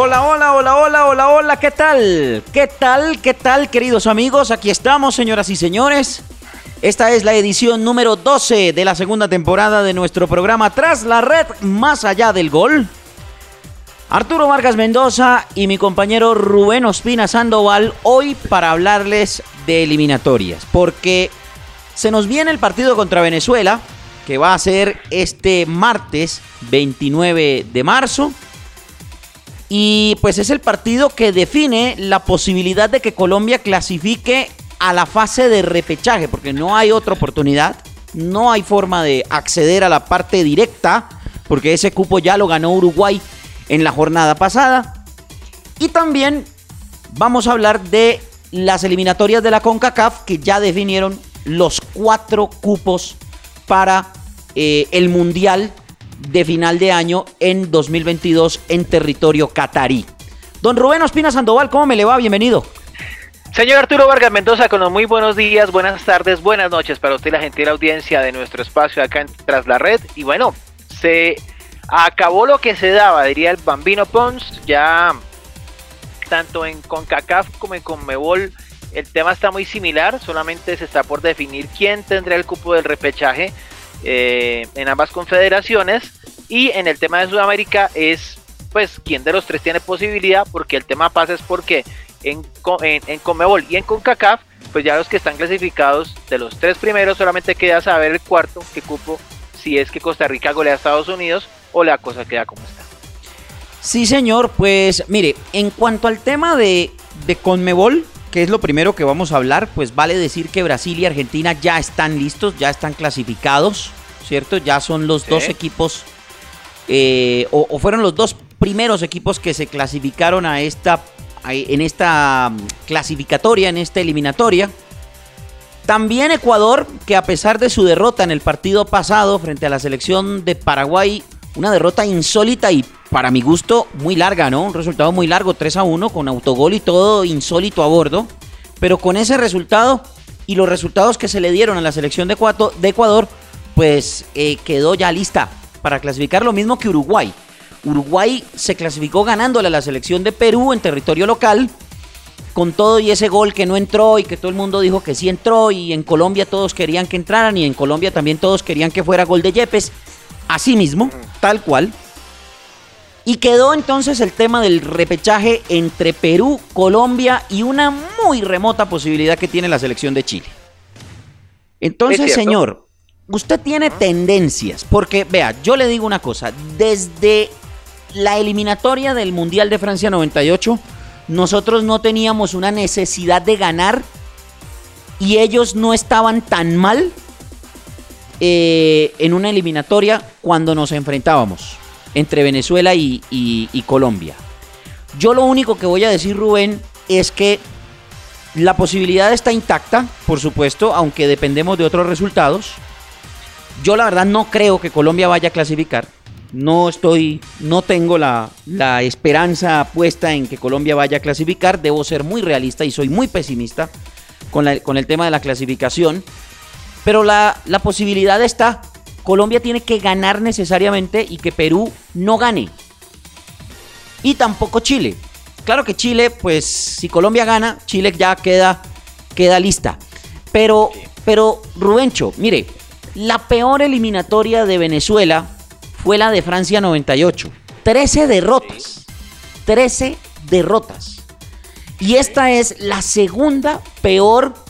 Hola, hola, hola, hola, hola, hola, ¿qué tal? ¿Qué tal? ¿Qué tal, queridos amigos? Aquí estamos, señoras y señores. Esta es la edición número 12 de la segunda temporada de nuestro programa Tras la Red, Más Allá del Gol. Arturo Vargas Mendoza y mi compañero Rubén Ospina Sandoval hoy para hablarles de eliminatorias, porque se nos viene el partido contra Venezuela, que va a ser este martes 29 de marzo. Y pues es el partido que define la posibilidad de que Colombia clasifique a la fase de repechaje, porque no hay otra oportunidad, no hay forma de acceder a la parte directa, porque ese cupo ya lo ganó Uruguay en la jornada pasada. Y también vamos a hablar de las eliminatorias de la CONCACAF que ya definieron los cuatro cupos para eh, el Mundial de final de año en 2022 en territorio catarí. Don Rubén Ospina Sandoval, ¿cómo me le va? Bienvenido. Señor Arturo Vargas Mendoza, con los muy buenos días, buenas tardes, buenas noches para usted la gentil audiencia de nuestro espacio acá en Tras la Red. Y bueno, se acabó lo que se daba, diría el Bambino Pons, ya tanto en CONCACAF como en CONMEBOL el tema está muy similar, solamente se está por definir quién tendrá el cupo del repechaje eh, en ambas confederaciones y en el tema de Sudamérica es pues quién de los tres tiene posibilidad porque el tema pasa es porque en, en, y en CONCACAF pues ya los que están clasificados de los tres primeros solamente queda saber el cuarto que cupo si es que Costa Rica golea a Estados Unidos o la cosa queda como está. Sí, señor, pues mire, en cuanto al tema de, de Conmebol, que es lo primero que vamos a hablar, pues vale decir que Brasil y Argentina ya están listos, ya están clasificados, ¿cierto? Ya son los Sí. dos equipos, eh, o, o fueron los dos primeros equipos que se clasificaron a esta, a- en esta mm, clasificatoria, en esta eliminatoria. También Ecuador, que a pesar de su derrota en el partido pasado frente a la selección de Paraguay, una derrota insólita y para mi gusto muy larga, ¿no? Un resultado muy largo, 3 a 1, con autogol y todo insólito a bordo. Pero con ese resultado y los resultados que se le dieron a la selección de Ecuador, pues eh, quedó ya lista para clasificar lo mismo que Uruguay. Uruguay se clasificó ganándole a la selección de Perú en territorio local con todo y ese gol que no entró y que todo el mundo dijo que sí entró y en Colombia todos querían que entraran y en Colombia también todos querían que fuera gol de Yepes, así mismo, tal cual. Y quedó entonces el tema del repechaje entre Perú, Colombia y una muy remota posibilidad que tiene la selección de Chile. Entonces, señor, usted tiene tendencias, porque vea, yo le digo una cosa, desde la eliminatoria del Mundial de Francia 98, nosotros no teníamos una necesidad de ganar y ellos no estaban tan mal eh, en una eliminatoria cuando nos enfrentábamos entre Venezuela y, y- Colombia. Yo lo único que voy a decir, Rubén, es que la posibilidad está intacta, por supuesto, aunque dependemos de otros resultados. Yo la verdad no creo que Colombia vaya a clasificar. No estoy, no tengo la, esperanza puesta en que Colombia vaya a clasificar. Debo ser muy realista y soy muy pesimista con el tema de la clasificación. Pero la, la posibilidad está. Colombia tiene que ganar necesariamente y que Perú no gane. Y tampoco Chile. Claro que Chile, pues si Colombia gana, Chile ya queda, queda lista. Pero, pero Rubencho, mire, la peor eliminatoria de Venezuela fue la de Francia 98. 13 derrotas. 13 derrotas. Y esta es la segunda peor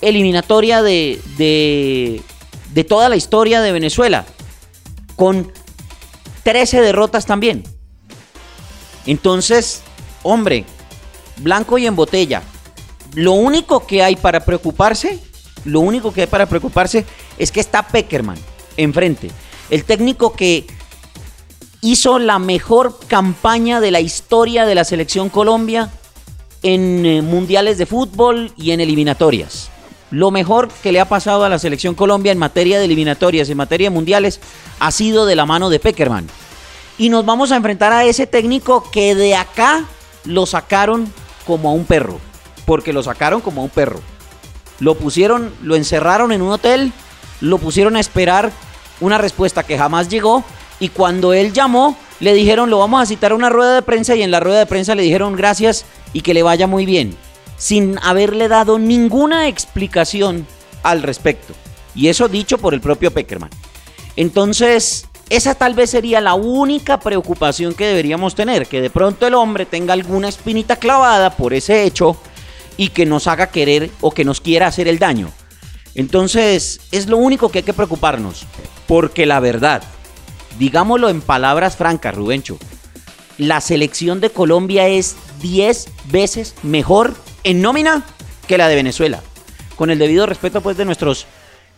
eliminatoria de, de, de toda la historia de Venezuela. Con 13 derrotas también. Entonces, hombre, blanco y en botella. Lo único que hay para preocuparse, lo único que hay para preocuparse es que está Peckerman enfrente. El técnico que hizo la mejor campaña de la historia de la selección Colombia en eh, mundiales de fútbol y en eliminatorias. Lo mejor que le ha pasado a la selección Colombia en materia de eliminatorias, en materia de mundiales, ha sido de la mano de Peckerman. Y nos vamos a enfrentar a ese técnico que de acá lo sacaron como a un perro. Porque lo sacaron como a un perro. Lo pusieron, lo encerraron en un hotel, lo pusieron a esperar una respuesta que jamás llegó. Y cuando él llamó, le dijeron, lo vamos a citar a una rueda de prensa. Y en la rueda de prensa le dijeron gracias y que le vaya muy bien. Sin haberle dado ninguna explicación al respecto. Y eso dicho por el propio Peckerman. Entonces, esa tal vez sería la única preocupación que deberíamos tener, que de pronto el hombre tenga alguna espinita clavada por ese hecho y que nos haga querer o que nos quiera hacer el daño. Entonces, es lo único que hay que preocuparnos, porque la verdad, digámoslo en palabras francas, Rubencho, la selección de Colombia es 10 veces mejor en nómina que la de Venezuela. Con el debido respeto pues de nuestros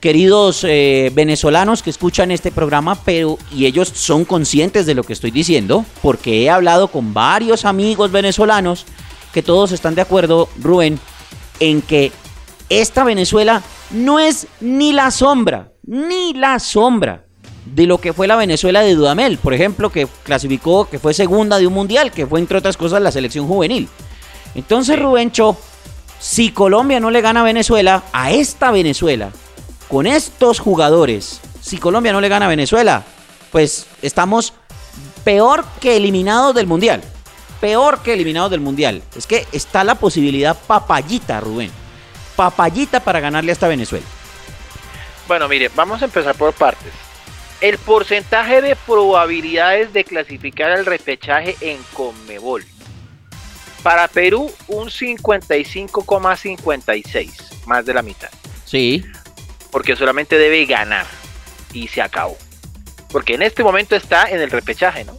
queridos eh, venezolanos que escuchan este programa, pero y ellos son conscientes de lo que estoy diciendo, porque he hablado con varios amigos venezolanos que todos están de acuerdo, Rubén, en que esta Venezuela no es ni la sombra, ni la sombra de lo que fue la Venezuela de Dudamel, por ejemplo, que clasificó, que fue segunda de un mundial, que fue entre otras cosas la selección juvenil. Entonces, Rubencho, si Colombia no le gana a Venezuela, a esta Venezuela, con estos jugadores, si Colombia no le gana a Venezuela, pues estamos peor que eliminados del mundial peor que eliminados del Mundial. Es que está la posibilidad papayita, Rubén. Papayita para ganarle hasta Venezuela. Bueno, mire, vamos a empezar por partes. El porcentaje de probabilidades de clasificar al repechaje en Conmebol. Para Perú, un 55,56, más de la mitad. Sí. Porque solamente debe ganar. Y se acabó. Porque en este momento está en el repechaje, ¿no?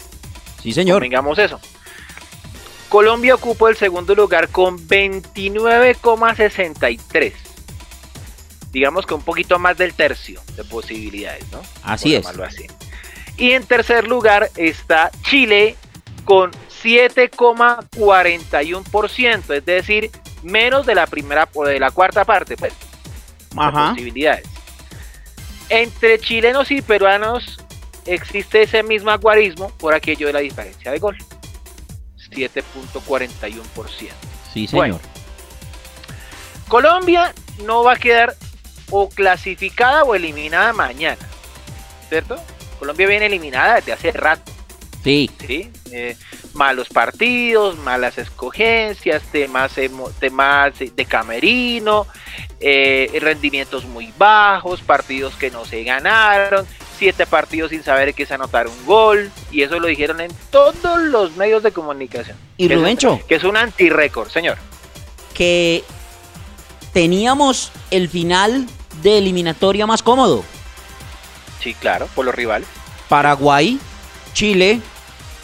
Sí, señor. Vengamos eso. Colombia ocupó el segundo lugar con 29,63. Digamos que un poquito más del tercio de posibilidades, ¿no? Así es. Así. Y en tercer lugar está Chile con 7,41%, es decir, menos de la primera o de la cuarta parte, pues, Ajá. posibilidades. Entre chilenos y peruanos existe ese mismo aguarismo por aquello de la diferencia de gol. 7.41%. Sí, señor. Colombia no va a quedar o clasificada o eliminada mañana, ¿cierto? Colombia viene eliminada desde hace rato. Sí. ¿sí? Eh, malos partidos, malas escogencias, temas, temas de camerino, eh, rendimientos muy bajos, partidos que no se ganaron, siete partidos sin saber que se anotar un gol, y eso lo dijeron en todos los medios de comunicación. Y que Rubencho. Es, que es un anti-récord, señor. Que teníamos el final de eliminatoria más cómodo. Sí, claro, por los rivales. Paraguay, Chile,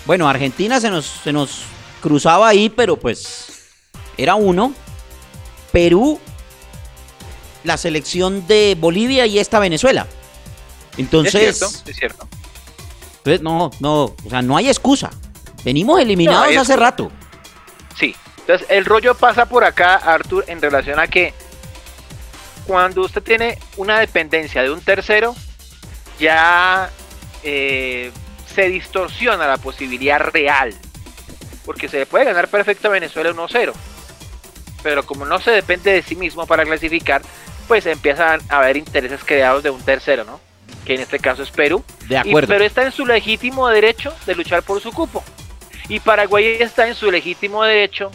bueno, Argentina se nos, se nos cruzaba ahí, pero pues era uno. Perú, la selección de Bolivia y esta Venezuela. Entonces, es cierto, es cierto. Entonces, no, no, o sea, no hay excusa. Venimos eliminados no hace rato. Sí, entonces el rollo pasa por acá, Arthur, en relación a que cuando usted tiene una dependencia de un tercero, ya eh, se distorsiona la posibilidad real. Porque se le puede ganar perfecto a Venezuela 1-0. Pero como no se depende de sí mismo para clasificar, pues empiezan a haber intereses creados de un tercero, ¿no? Que en este caso es Perú. De acuerdo. Y Perú está en su legítimo derecho de luchar por su cupo. Y Paraguay está en su legítimo derecho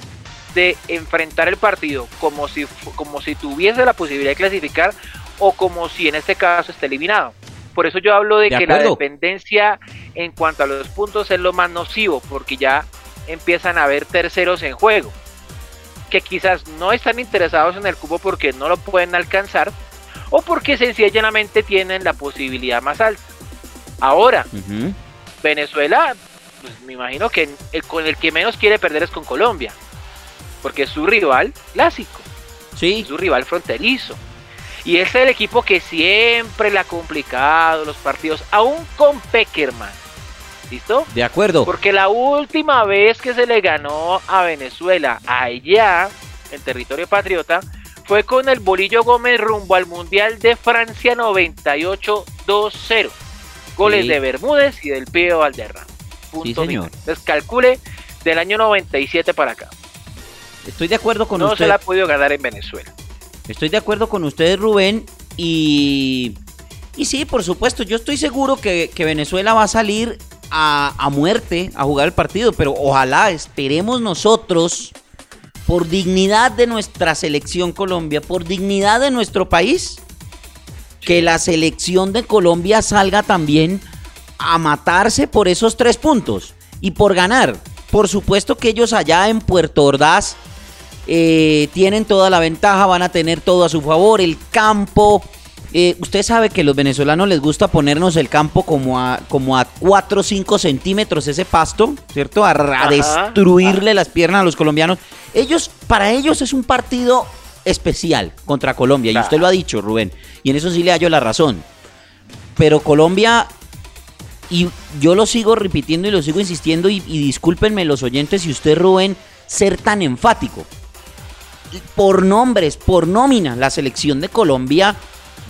de enfrentar el partido como si, como si tuviese la posibilidad de clasificar o como si en este caso esté eliminado. Por eso yo hablo de, De que la dependencia en cuanto a los puntos es lo más nocivo, porque ya empiezan a haber terceros en juego, que quizás no están interesados en el cupo porque no lo pueden alcanzar o porque sencillamente tienen la posibilidad más alta. Ahora. Venezuela, pues me imagino que el, con el que menos quiere perder es con Colombia, porque es su rival clásico, Sí, es su rival fronterizo. Y es el equipo que siempre le ha complicado los partidos, aún con Peckerman. ¿Listo? De acuerdo. Porque la última vez que se le ganó a Venezuela allá, en territorio patriota, fue con el Bolillo Gómez rumbo al Mundial de Francia 98-2-0. Goles Sí. de Bermúdez y del Pío Valderrama. Punto Sí, señor. final. Entonces calcule del año 97 para acá. Estoy de acuerdo con no usted. se la ha podido ganar en Venezuela. Estoy de acuerdo con ustedes, Rubén. Y, y sí, por supuesto, yo estoy seguro que, Venezuela va a salir a, a muerte a jugar el partido, pero ojalá esperemos nosotros, por dignidad de nuestra selección Colombia, por dignidad de nuestro país, que la selección de Colombia salga también a matarse por esos tres puntos y por ganar. Por supuesto que ellos allá en Puerto Ordaz eh, tienen toda la ventaja, van a tener todo a su favor, el campo. eh, usted sabe que los venezolanos les gusta ponernos el campo como a, como a 4 o 5 centímetros ese pasto, ¿cierto? A, a Ajá. destruirle las piernas a los colombianos. Ellos, para ellos es un partido especial contra Colombia, y usted lo ha dicho, Rubén, y en eso sí le hallo la razón. Pero Colombia y yo lo sigo repitiendo y lo sigo insistiendo y, y discúlpenme los oyentes y usted Rubén ser tan enfático. Por nombres, por nómina, la selección de Colombia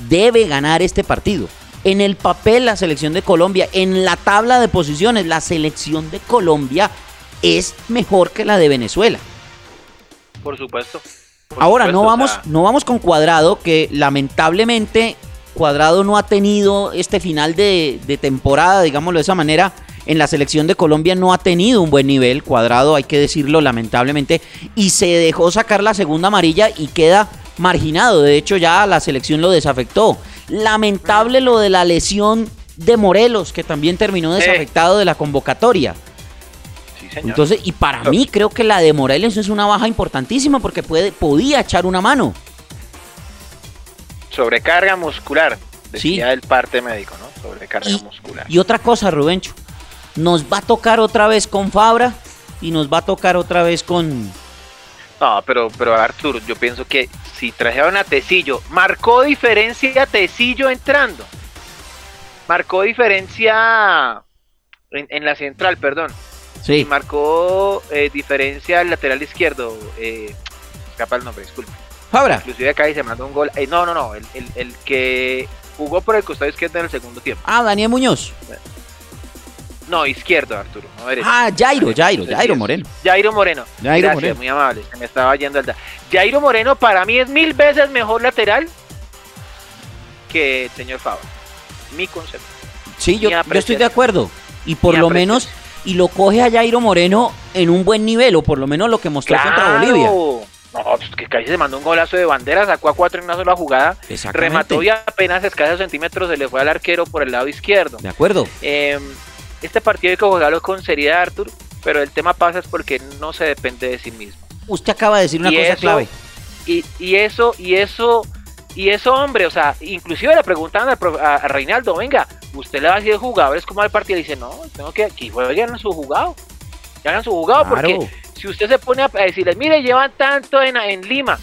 debe ganar este partido. En el papel la selección de Colombia, en la tabla de posiciones, la selección de Colombia es mejor que la de Venezuela. Por supuesto. Por Ahora supuesto, no o vamos, sea, no vamos con Cuadrado, que lamentablemente Cuadrado no ha tenido este final de, de temporada, digámoslo de esa manera. En la selección de Colombia no ha tenido un buen nivel, Cuadrado, hay que decirlo lamentablemente, y se dejó sacar la segunda amarilla y queda marginado. De hecho, ya la selección lo desafectó. Lamentable lo de la lesión de Morelos, que también terminó desafectado de la convocatoria. sí, señor. Entonces, y para mí creo que la de Morelos es una baja importantísima porque puede, podía echar una mano. Sobrecarga muscular, decía Sí. el parte médico, ¿no? Sobrecarga Y, muscular. y otra cosa, Rubencho, nos va a tocar otra vez con Fabra y nos va a tocar otra vez con... No, pero, pero Arturo, yo pienso que si trajeron a Tecillo, marcó diferencia Tecillo entrando. Marcó diferencia en, en la central, perdón. Y Sí, marcó eh, diferencia el lateral izquierdo. Eh, escapa el nombre, disculpe. Fabra. Inclusive acá y se mandó un gol. eh, no, no, no. El, el- el que jugó por el costado izquierdo en el segundo tiempo. Ah, Daniel Muñoz. No, izquierdo, Arturo. No derecho. Ah, Jairo, Jairo, Jairo Moreno. Jairo Moreno. Jairo Gracias, Moreno. muy amable. Se me estaba yendo el da- Jairo Moreno para mí es mil veces mejor lateral que el señor Fabra. Mi concepto. Sí, yo, yo estoy de acuerdo. Y por lo menos, y lo coge a Jairo Moreno en un buen nivel, o por lo menos lo que mostró contra Bolivia. No, pues que casi se mandó un golazo de bandera, sacó a cuatro en una sola jugada, remató y apenas escasos centímetros se le fue al arquero por el lado izquierdo. De acuerdo. Eh, este partido hay que jugarlo con seriedad, Artur, pero el tema pasa es porque no se depende de sí mismo. Usted acaba de decir una Y cosa eso- clave. Y, y eso, y eso, y eso, hombre, o sea, inclusive le preguntaban a, a Reinaldo, venga, usted le va a decir jugadores como al partido, y dice, no, tengo que aquí jueguen su jugado, que hagan su jugado, Claro. porque si usted se pone a a decirles, mire, llevan tanto en, en Lima,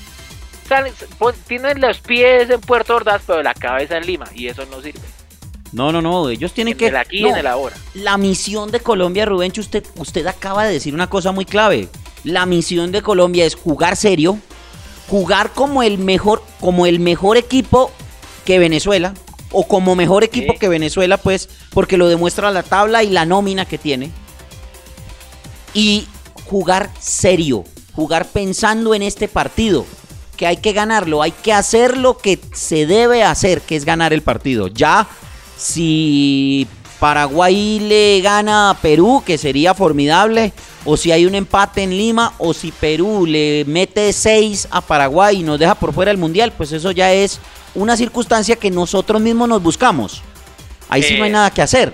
salen- pon- tienen los pies en Puerto Ordaz, pero la cabeza en Lima, y eso no sirve. No, no, no, ellos tienen En que... el aquí no, en el ahora. La misión de Colombia, Rubencho, usted, usted acaba de decir una cosa muy clave. La misión de Colombia es jugar serio, jugar como el mejor, como el mejor equipo que Venezuela, o como mejor equipo Sí. que Venezuela, pues, porque lo demuestra la tabla y la nómina que tiene. Y jugar serio, jugar pensando en este partido, que hay que ganarlo, hay que hacer lo que se debe hacer, que es ganar el partido. Ya, si Paraguay le gana a Perú, que sería formidable, o si hay un empate en Lima, o si Perú le mete 6 a Paraguay y nos deja por fuera del Mundial, pues eso ya es una circunstancia que nosotros mismos nos buscamos. Ahí sí no hay Eh. nada que hacer.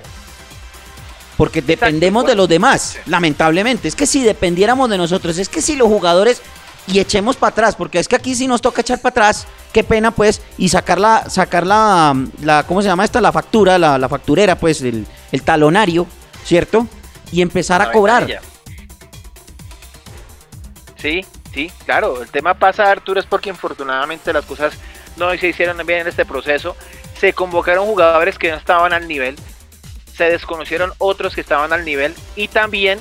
Porque dependemos de los demás, lamentablemente. Es que si dependiéramos de nosotros, es que si los jugadores y echemos para atrás, porque es que aquí si nos toca echar para atrás, qué pena pues, y sacar la, sacar la, la ¿cómo se llama esta? La factura, la, la facturera, pues, el, el talonario, ¿cierto? Y empezar a cobrar. Sí, sí, claro. El tema pasa, Arturo, es porque infortunadamente las cosas no se hicieron bien en este proceso. Se convocaron jugadores que no estaban al nivel. se desconocieron otros que estaban al nivel y también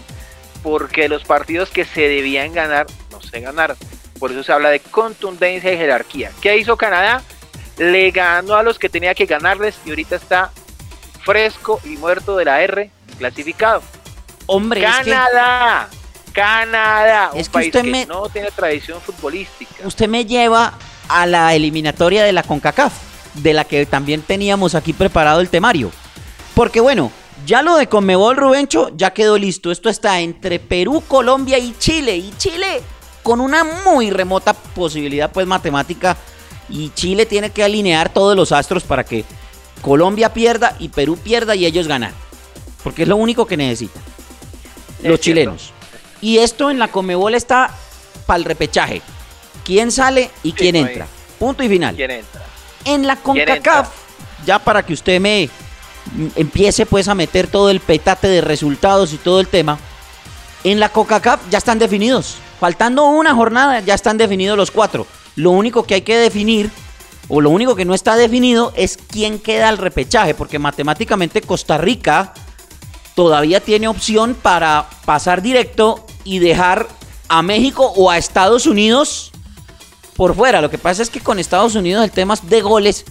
porque los partidos que se debían ganar no se ganaron. Por eso se habla de contundencia y jerarquía. ¿Qué hizo Canadá? Le ganó a los que tenía que ganarles y ahorita está fresco y muerto de la R clasificado. Hombre, Canadá. Es que, Canadá, un país que no tiene tradición futbolística. Usted me lleva a la eliminatoria de la CONCACAF, de la que también teníamos aquí preparado el temario. Porque bueno, ya lo de Conmebol Rubencho ya quedó listo. Esto está entre Perú, Colombia y Chile. Y Chile con una muy remota posibilidad pues matemática. Y Chile tiene que alinear todos los astros para que Colombia pierda y Perú pierda y ellos ganan. Porque es lo único que necesitan. Los chilenos. Y esto en la Conmebol está para el repechaje. ¿Quién sale y quién entra? Punto y final. ¿Quién entra? En la CONCACAF, ya para que usted me empiece pues a meter todo el petate de resultados y todo el tema, en la CONCACAF ya están definidos. Faltando una jornada ya están definidos los cuatro. Lo único que hay que definir, o lo único que no está definido, es quién queda al repechaje, porque matemáticamente Costa Rica todavía tiene opción para pasar directo y dejar a México o a Estados Unidos por fuera. Lo que pasa es que con Estados Unidos el tema de goles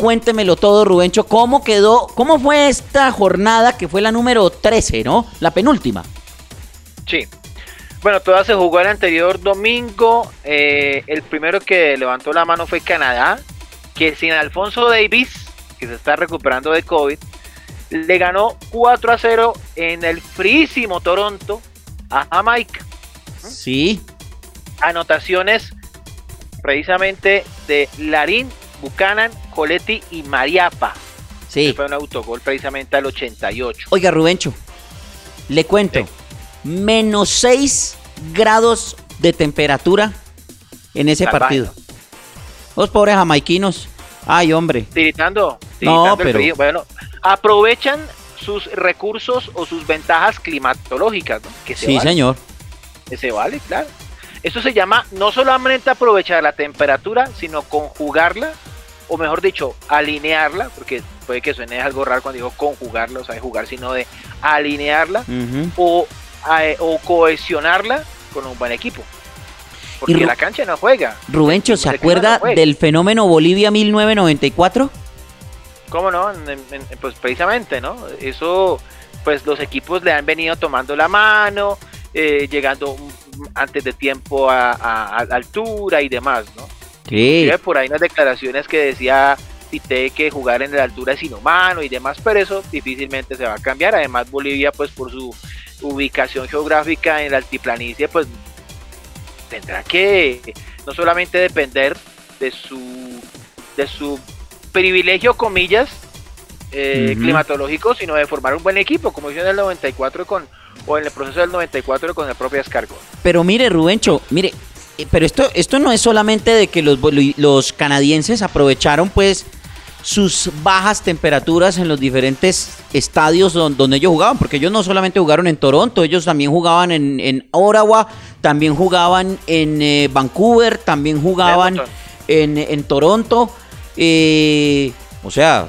cuéntemelo todo, Rubencho. ¿Cómo quedó? ¿Cómo fue esta jornada que fue la número 13, ¿no? La penúltima. Sí. Bueno, toda se jugó el anterior domingo. Eh, el primero que levantó la mano fue Canadá, que sin Alfonso Davis, que se está recuperando de COVID, le ganó 4 a 0 en el frísimo Toronto a Jamaica. Sí. Anotaciones precisamente de Larín Buchanan, Coletti y Mariapa. Sí. Fue un autogol precisamente al 88. Oiga, Rubencho, le cuento. Menos 6 grados de temperatura en ese partido. Los pobres jamaiquinos. Ay, hombre. Tiritando. no, pero... Bueno, aprovechan sus recursos o sus ventajas climatológicas. Que sí, señor. Que se vale, claro. Esto se llama no solamente aprovechar la temperatura, sino conjugarla o mejor dicho, alinearla, porque puede que suene algo raro cuando digo conjugarla, o sea, de jugar, sino de alinearla o, o, cohesionarla con un buen equipo. Porque la cancha no juega. Rubencho, ¿se acuerda del fenómeno Bolivia 1994? ¿Cómo no? pues precisamente, ¿no? Eso, pues los equipos le han venido tomando la mano, eh, llegando antes de tiempo a, a altura y demás, ¿no? Por ahí unas declaraciones que decía Tite que jugar en la altura es inhumano y demás, pero eso difícilmente se va a cambiar. Además, Bolivia, pues por su ubicación geográfica en la altiplanicie, pues tendrá que no solamente depender de su de su privilegio comillas eh, climatológico, sino de formar un buen equipo, como hizo en el 94 con o en el proceso del 94 con el propio Escargo. Pero mire, Rubencho, mire, eh, pero esto, esto no es solamente de que los, los canadienses aprovecharon pues sus bajas temperaturas en los diferentes estadios donde, ellos jugaban, porque ellos no solamente jugaron en Toronto, ellos también jugaban en, en Ottawa, también jugaban en eh, Vancouver, también jugaban en, en, Toronto. Eh, o sea,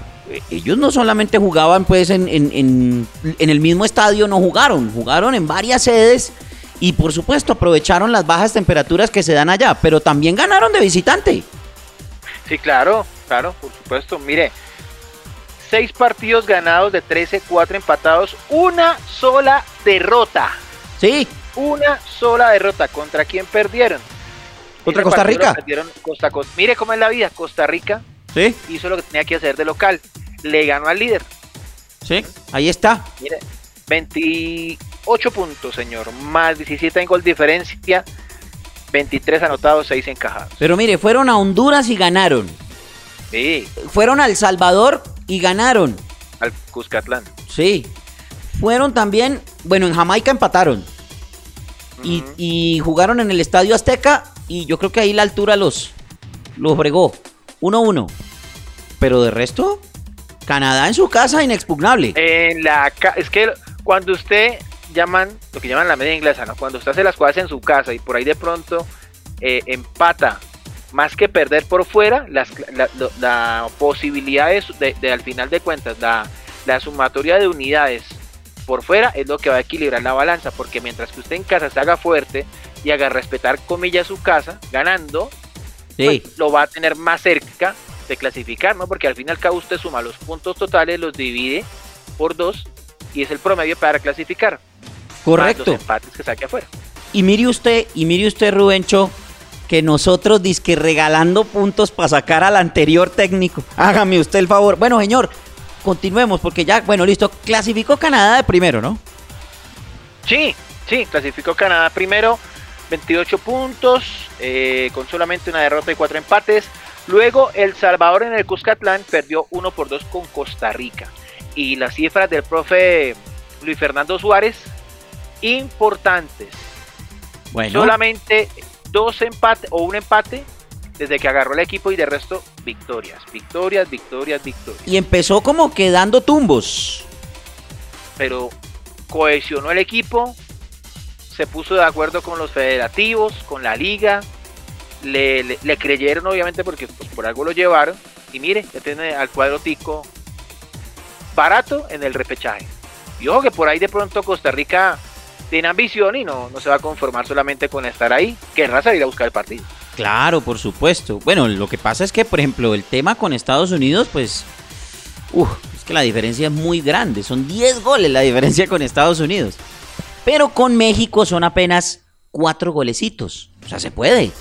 ellos no solamente jugaban pues en, en, en el mismo estadio, no jugaron, jugaron en varias sedes y por supuesto aprovecharon las bajas temperaturas que se dan allá, pero también ganaron de visitante. Sí, claro, claro, por supuesto. Mire, seis partidos ganados de 13, cuatro empatados, una sola derrota. Sí. Una sola derrota. ¿Contra quién perdieron? Contra Costa Rica. Costa, Mire cómo es la vida. Costa Rica ¿Sí? hizo lo que tenía que hacer de local. Le ganó al líder. Sí, ahí está. Mire, 20, 8 puntos, señor. Más 17 en gol diferencia. 23 anotados, 6 encajados. Pero mire, fueron a Honduras y ganaron. Sí. Fueron a El Salvador y ganaron. Al Cuscatlán. Sí. Fueron también, bueno, en Jamaica empataron. y, jugaron en el Estadio Azteca y yo creo que ahí la altura los, los bregó. 1-1. Pero de resto, Canadá en su casa inexpugnable. En la es que cuando usted llaman, lo que llaman la media inglesa, ¿no? Cuando usted hace las cosas en su casa y por ahí de pronto eh, empata, más que perder por fuera, la, posibilidad de, al final de cuentas, la, la sumatoria de unidades por fuera es lo que va a equilibrar la balanza, porque mientras que usted en casa se haga fuerte y haga respetar comillas su casa, ganando, pues, lo va a tener más cerca de clasificar, ¿no? Porque al fin y al cabo usted suma los puntos totales, los divide por dos y es el promedio para clasificar. Correcto. los empates que saque afuera. Y mire usted, y mire usted, Rubencho, que nosotros disque regalando puntos para sacar al anterior técnico. Hágame usted el favor. Bueno, señor, continuemos porque ya, bueno, listo, clasificó Canadá de primero, ¿no? Sí, sí, clasificó Canadá primero, 28 puntos, eh, con solamente una derrota y cuatro empates. Luego El Salvador en el Cuscatlán perdió 1 por 2 con Costa Rica. Y las cifras del profe Luis Fernando Suárez, importantes. Bueno. Solamente dos empates o un empate desde que agarró el equipo y de resto victorias, victorias, victorias, victorias. Y empezó como quedando tumbos. Pero cohesionó el equipo, se puso de acuerdo con los federativos, con la liga, le, creyeron obviamente porque pues, por algo lo llevaron y mire, ya tiene al cuadro tico barato en el repechaje. Y ojo que por ahí de pronto Costa Rica tiene ambición y no, no se va a conformar solamente con estar ahí, querrá salir a buscar el partido. Claro, por supuesto. Bueno, lo que pasa es que, por ejemplo, el tema con Estados Unidos, pues, es que la diferencia es muy grande. Son 10 goles la diferencia con Estados Unidos. Pero con México son apenas 4 golecitos. O sea, se puede.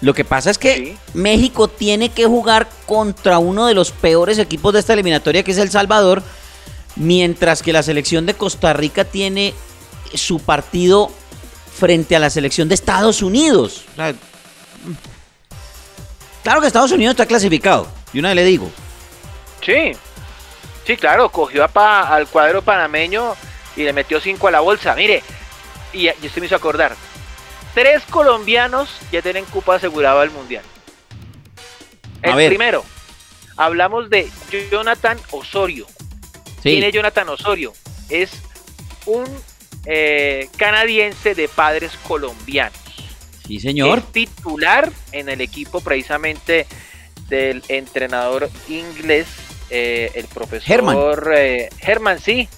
Lo que pasa es que México tiene que jugar contra uno de los peores equipos de esta eliminatoria, que es El Salvador, mientras que la selección de Costa Rica tiene su partido frente a la selección de Estados Unidos. claro que Estados Unidos está clasificado, y una vez le digo. Sí, sí, claro, cogió al cuadro panameño y le metió cinco a la bolsa. Mire, y, y usted me hizo acordar, tres colombianos ya tienen cupa asegurado al mundial. El primero, hablamos de Jonathan Osorio. ¿Quién es Jonathan Osorio? Es un eh, canadiense de padres colombianos. Sí, señor. Es titular en el equipo precisamente del entrenador inglés, eh, el profesor Herman. Eh, sí,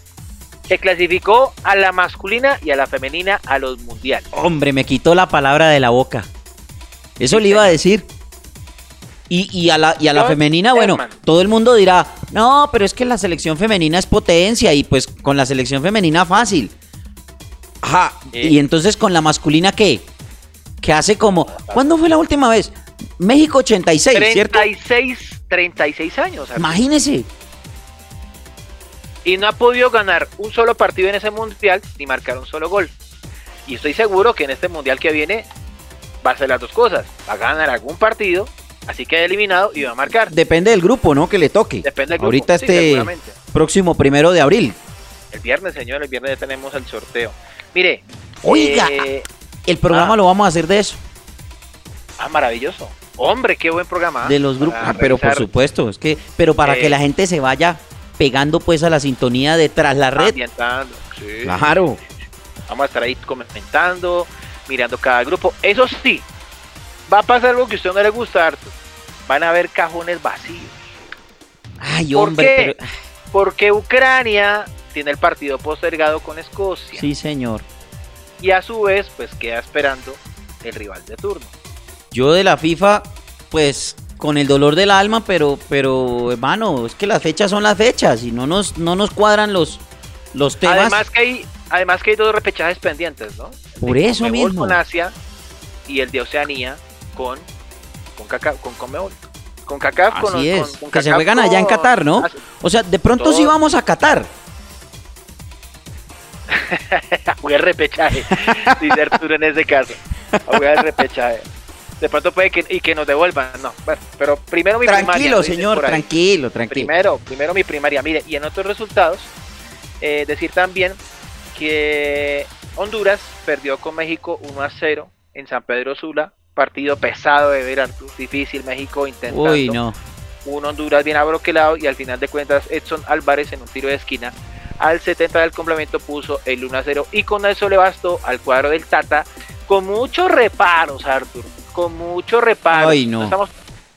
que clasificó a la masculina y a la femenina a los mundiales. Hombre, me quitó la palabra de la boca. Eso le iba a decir. Y, a la, y a la femenina, bueno, todo el mundo dirá, no, pero es que la selección femenina es potencia y pues con la selección femenina fácil. Ajá. Y entonces con la masculina, ¿qué? Que hace como. ¿Cuándo fue la última vez? México 86, 36, 36 años. Imagínese. Y no ha podido ganar un solo partido en ese mundial ni marcar un solo gol. Y estoy seguro que en este mundial que viene va a hacer las dos cosas. Va a ganar algún partido, así que ha eliminado y va a marcar. Depende del grupo, ¿no? Que le toque. Depende del grupo. Ahorita este próximo primero de abril. El viernes, señor, el viernes ya tenemos el sorteo. Mire. Oiga, eh, el programa ah. lo vamos a hacer de eso. Ah, maravilloso. Hombre, qué buen programa. De los grupos. Ah, pero por supuesto, es que, pero para que la gente se vaya pegando pues a la sintonía de tras la red. Sí. Claro. Vamos a estar ahí comentando, mirando cada grupo. Eso sí, va a pasar algo que a usted no le gusta, harto. Van a haber cajones vacíos. Ay, hombre. Porque Ucrania tiene el partido postergado con Escocia. Sí, señor. Y a su vez, pues queda esperando el rival de turno. Yo de la FIFA, pues con el dolor del alma, pero, pero hermano, es que las fechas son las fechas y no nos, no nos cuadran los, los temas. Además que hay, además que hay dos repechajes pendientes, ¿no? Por eso mismo. Con Asia y el de Oceanía con con, con Conmebol. Con CACAF, Así es, que se juegan allá en Qatar, ¿no? O sea, de pronto sí vamos a Qatar. a repechaje, dice Arturo en ese caso. A jugar repechaje. De pronto puede que, y que nos devuelvan, no. Bueno, pero primero mi tranquilo, primaria. Señor, tranquilo, tranquilo. Primero, primero mi primaria. Mire, y en otros resultados, eh, decir también que Honduras perdió con México 1 a 0 en San Pedro Sula. Partido pesado de ver, difícil. México intentando. Uy, no. Un Honduras bien abroquelado y al final de cuentas Edson Álvarez en un tiro de esquina al 70 del complemento puso el 1 a 0 y con eso le bastó al cuadro del Tata con muchos reparos, Arthur, con muchos reparos. no. estamos,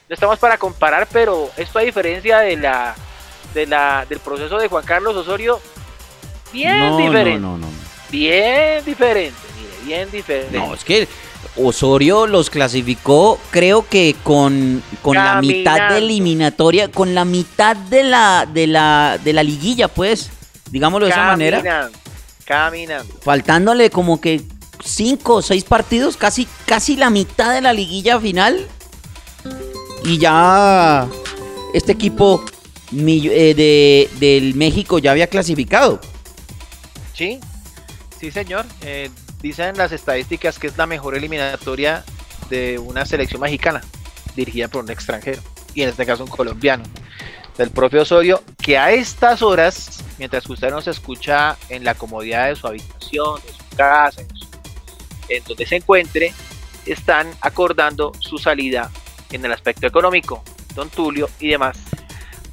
no estamos para comparar, pero esto a diferencia de la de la, del proceso de Juan Carlos Osorio, bien diferente. No, no, no, Bien diferente, mire, bien diferente. No, es que Osorio los clasificó, creo que con, con la mitad de eliminatoria, con la mitad de la, de la, de la liguilla, pues, digámoslo de esa manera. Caminando. Faltándole como que cinco o seis partidos, casi, casi la mitad de la liguilla final. Y ya este equipo eh, de, del México ya había clasificado. Sí, sí señor. Eh, dicen las estadísticas que es la mejor eliminatoria de una selección mexicana dirigida por un extranjero. Y en este caso un colombiano. Del propio Osorio, que a estas horas, mientras que usted nos escucha en la comodidad de su habitación, de su casa, en donde se encuentre, están acordando su salida en el aspecto económico, don Tulio y demás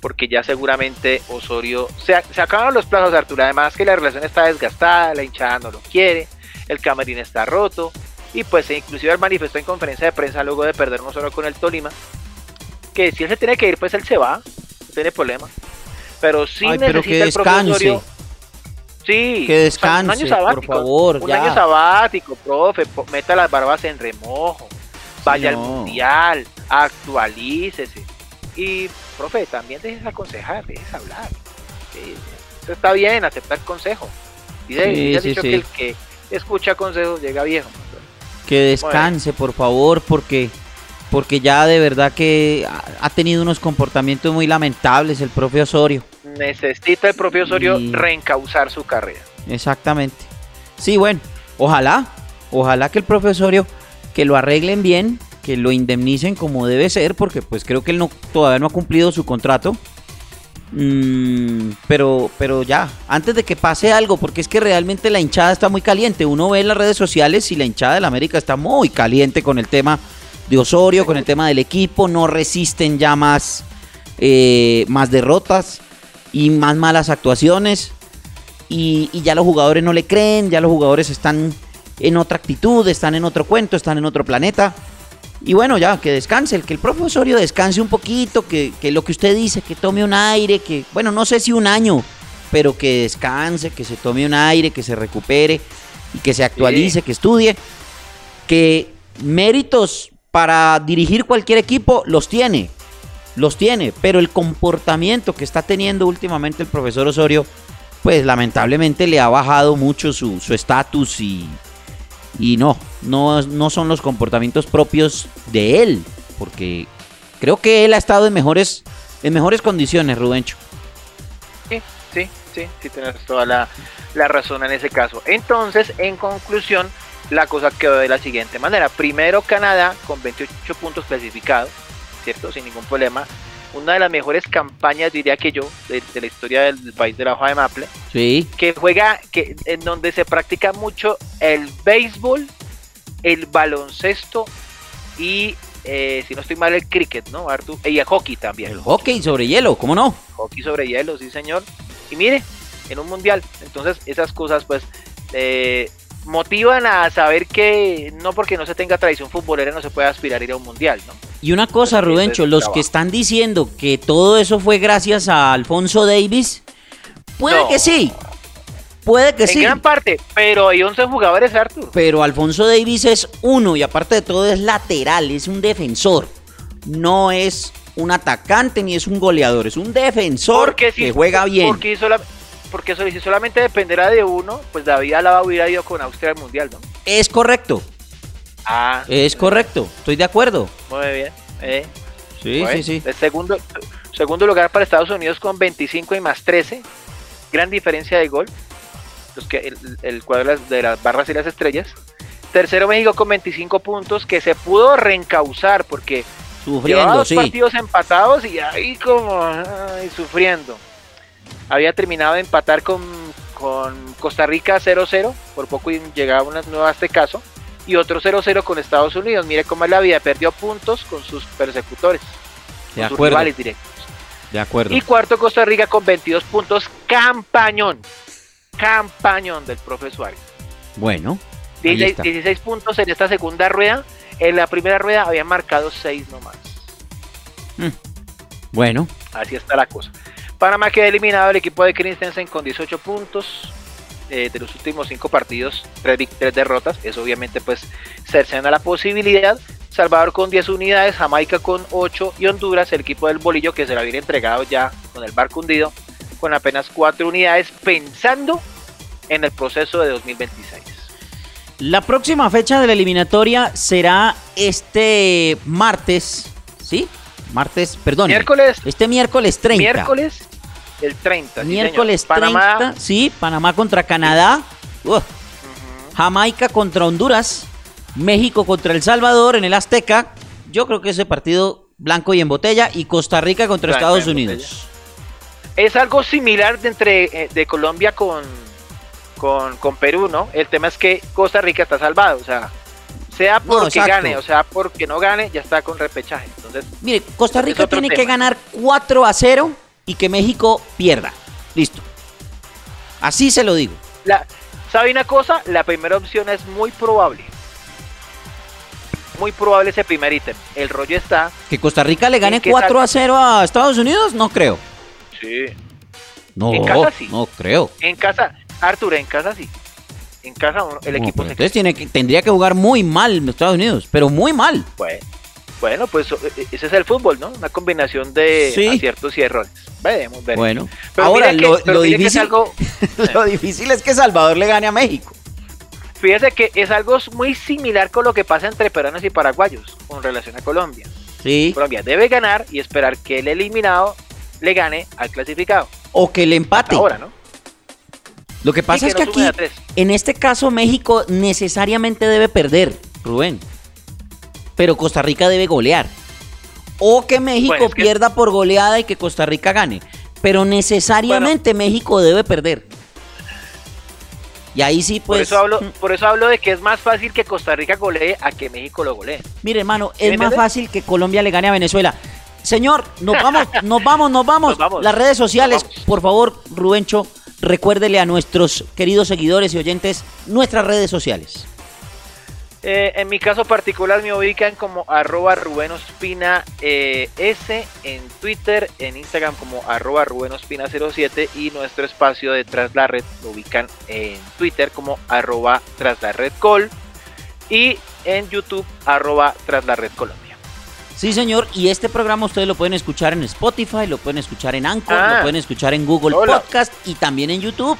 porque ya seguramente Osorio se, acaban los plazos de Arturo, además que la relación está desgastada, la hinchada no lo quiere, el camarín está roto y pues inclusive él manifestó en conferencia de prensa luego de perder no solo con el Tolima que si él se tiene que ir pues él se va, tiene problema, pero sí necesita el propio Sí, que descanse, un año sabático, por favor. Un año sabático, profe, meta las barbas en remojo, vaya al mundial, actualícese. Y, profe, también dejes aconsejar, dejes hablar. eso está bien, aceptar consejo. Y sí, dicho que el que escucha consejos llega viejo. Que descanse, por favor, porque porque ya de verdad que ha tenido unos comportamientos muy lamentables el propio Osorio. Necesita el propio Osorio reencauzar su carrera. Exactamente. Sí, bueno, ojalá, ojalá que el propio Osorio que lo arreglen bien, que lo indemnicen como debe ser, porque pues creo que él no, todavía no ha cumplido su contrato. Mm, pero, pero ya, antes de que pase algo, porque es que realmente la hinchada está muy caliente. Uno ve en las redes sociales y la hinchada del América está muy caliente con el tema de Osorio, con el tema del equipo. No resisten ya más, eh, más derrotas y más malas actuaciones. Y, y ya los jugadores no le creen, ya los jugadores están en otra actitud, están en otro cuento, están en otro planeta. Y bueno, ya, que descanse, que el profesorio descanse un poquito, que, lo que usted dice, que tome un aire, que, bueno, no sé si un año, pero que descanse, que se tome un aire, que se recupere y que se actualice, que estudie, que méritos para dirigir cualquier equipo los tiene, los tiene, pero el comportamiento que está teniendo últimamente el profesor Osorio, pues lamentablemente le ha bajado mucho su estatus y, y no, no, no son los comportamientos propios de él, porque creo que él ha estado en mejores, en mejores condiciones, Rubencho. Sí, sí, sí, sí, tienes toda la, la razón en ese caso. Entonces, en conclusión, la cosa quedó de la siguiente manera. Primero Canadá con 28 puntos clasificados, ¿cierto? Sin ningún problema una de las mejores campañas, diría que yo, de, la historia del, país de la hoja de maple. Sí. Que juega, que, en donde se practica mucho el béisbol, el baloncesto y, eh, si no estoy mal, el cricket, ¿no, Artu? Y el hockey también. El hockey sobre hielo, ¿cómo no? Hockey sobre hielo, sí, señor. Y mire, en un mundial. Entonces, esas cosas, pues, eh, motivan a saber que no porque no se tenga tradición futbolera no se puede aspirar a ir a un mundial, ¿no? Y una cosa, Rubencho, los que están diciendo que todo eso fue gracias a Alfonso Davis, puede que sí. Puede que sí. En gran parte, pero hay 11 jugadores, Arthur. Pero Alfonso Davis es uno y aparte de todo es lateral, es un defensor. No es un atacante ni es un goleador, es un defensor que juega bien. Porque, porque si solamente dependerá de uno, pues David Alaba hubiera ido con Austria al Mundial, ¿no? Es correcto. Ah. Es correcto, estoy de acuerdo. Muy bien. Eh. Sí, sí, sí. El segundo, segundo lugar para Estados Unidos con 25 y más 13. Gran diferencia de gol. Los que, el, cuadro de las barras y las estrellas. Tercero México con 25 puntos que se pudo reencauzar porque sufriendo, dos partidos empatados y ahí como sufriendo. Había terminado de empatar con, con Costa Rica 0-0, por poco llegaba una nueva a este caso y otro 0-0 con Estados Unidos. Mire cómo es la vida, perdió puntos con sus persecutores, de acuerdo. sus rivales directos. De acuerdo. Y cuarto Costa Rica con 22 puntos, campañón, campañón del profe Suárez. Bueno. 16, puntos en esta segunda rueda. En la primera rueda habían marcado 6 nomás. Mm. Bueno. Así está la cosa. Panamá queda eliminado el equipo de Christensen con 18 puntos eh, de los últimos 5 partidos, 3, derrotas. Eso obviamente pues cercena la posibilidad. Salvador con 10 unidades, Jamaica con 8 y Honduras, el equipo del bolillo que se lo había entregado ya con el barco hundido, con apenas 4 unidades, pensando en el proceso de 2026. La próxima fecha de la eliminatoria será este martes, ¿sí? Martes, perdón. Miércoles. Este miércoles 30. Miércoles el 30. Miércoles 30, Panamá. sí, Panamá contra Canadá. Jamaica contra Honduras. México contra El Salvador en el Azteca. Yo creo que ese partido blanco y en botella. Y Costa Rica contra Estados Unidos. Es algo similar de, entre, eh, de Colombia con, con, con, Perú, ¿no? El tema es que Costa Rica está salvado. O sea, sea porque gane o sea porque no gane, ya está con repechaje. Entonces, Mire, Costa Rica tiene que ganar 4 a 0 y que México pierda. Listo. Así se lo digo. La, ¿Sabe una cosa? La primera opción es muy probable. Muy probable ese primer ítem. El rollo está. ¿Que Costa Rica le gane 4 a 0 a Estados Unidos? No creo. Sí. No, en casa sí. No creo. En casa, Artur, en casa sí. En casa el equipo se Entonces tiene que, tendría que jugar muy mal en Estados Unidos, pero muy mal. Pues, bueno, pues e, e, ese es el fútbol, ¿no? Una combinación de aciertos y errores. Veremos, veremos. Bueno, ahora lo, difícil, lo difícil es que Salvador le gane a México. Fíjese que es algo muy similar con lo que pasa entre peruanos y paraguayos con relación a Colombia. Sí. Colombia debe ganar y esperar que el eliminado le gane al clasificado. O que le empate. ahora, ¿no? Lo que pasa es que aquí, en este caso, México necesariamente debe perder, Rubén pero Costa Rica debe golear. O que México pierda por goleada y que Costa Rica gane. Pero necesariamente México debe perder. Y ahí sí, pues. Por eso, hablo, mm. por eso hablo de que es más fácil que Costa Rica golee a que México lo golee. Mire, hermano, es más fácil que Colombia le gane a Venezuela. Señor, nos vamos, nos vamos, nos vamos. Las redes sociales, por favor, Rubencho, recuérdele a nuestros queridos seguidores y oyentes nuestras redes sociales. Eh, en mi caso particular me ubican como arroba Rubén Ospina eh, S en Twitter, en Instagram como arroba Rubén Ospina 07 y nuestro espacio de Tras la Red lo ubican en Twitter como arroba Tras la Red Col y en YouTube arroba Tras la Red Colombia. Sí, señor, y este programa ustedes lo pueden escuchar en Spotify, lo pueden escuchar en Anchor, lo ah. pueden escuchar en Google Podcast y también en YouTube.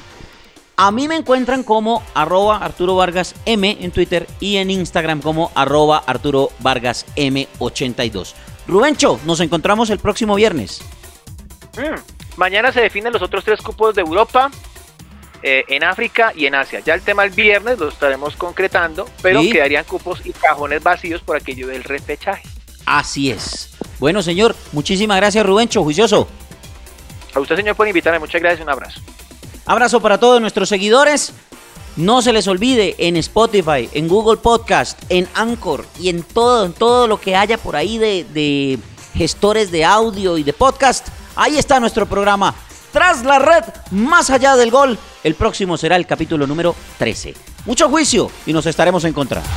A mí me encuentran como arroba Arturo Vargas M en Twitter y en Instagram como arroba Arturo Vargas M82. Rubencho, nos encontramos el próximo viernes. Mm, mañana se definen los otros tres cupos de Europa, eh, en África y en Asia. Ya el tema el viernes lo estaremos concretando, pero quedarían cupos y cajones vacíos por aquello del repechaje. Así es. Bueno, señor, muchísimas gracias, Rubencho, juicioso. A usted, señor, por invitarme. Muchas gracias y un abrazo. Abrazo para todos nuestros seguidores. No se les olvide en Spotify, en Google Podcast, en Anchor y en todo, en todo lo que haya por ahí de, de gestores de audio y de podcast. Ahí está nuestro programa. Tras la red, más allá del gol. El próximo será el capítulo número 13. Mucho juicio y nos estaremos encontrando.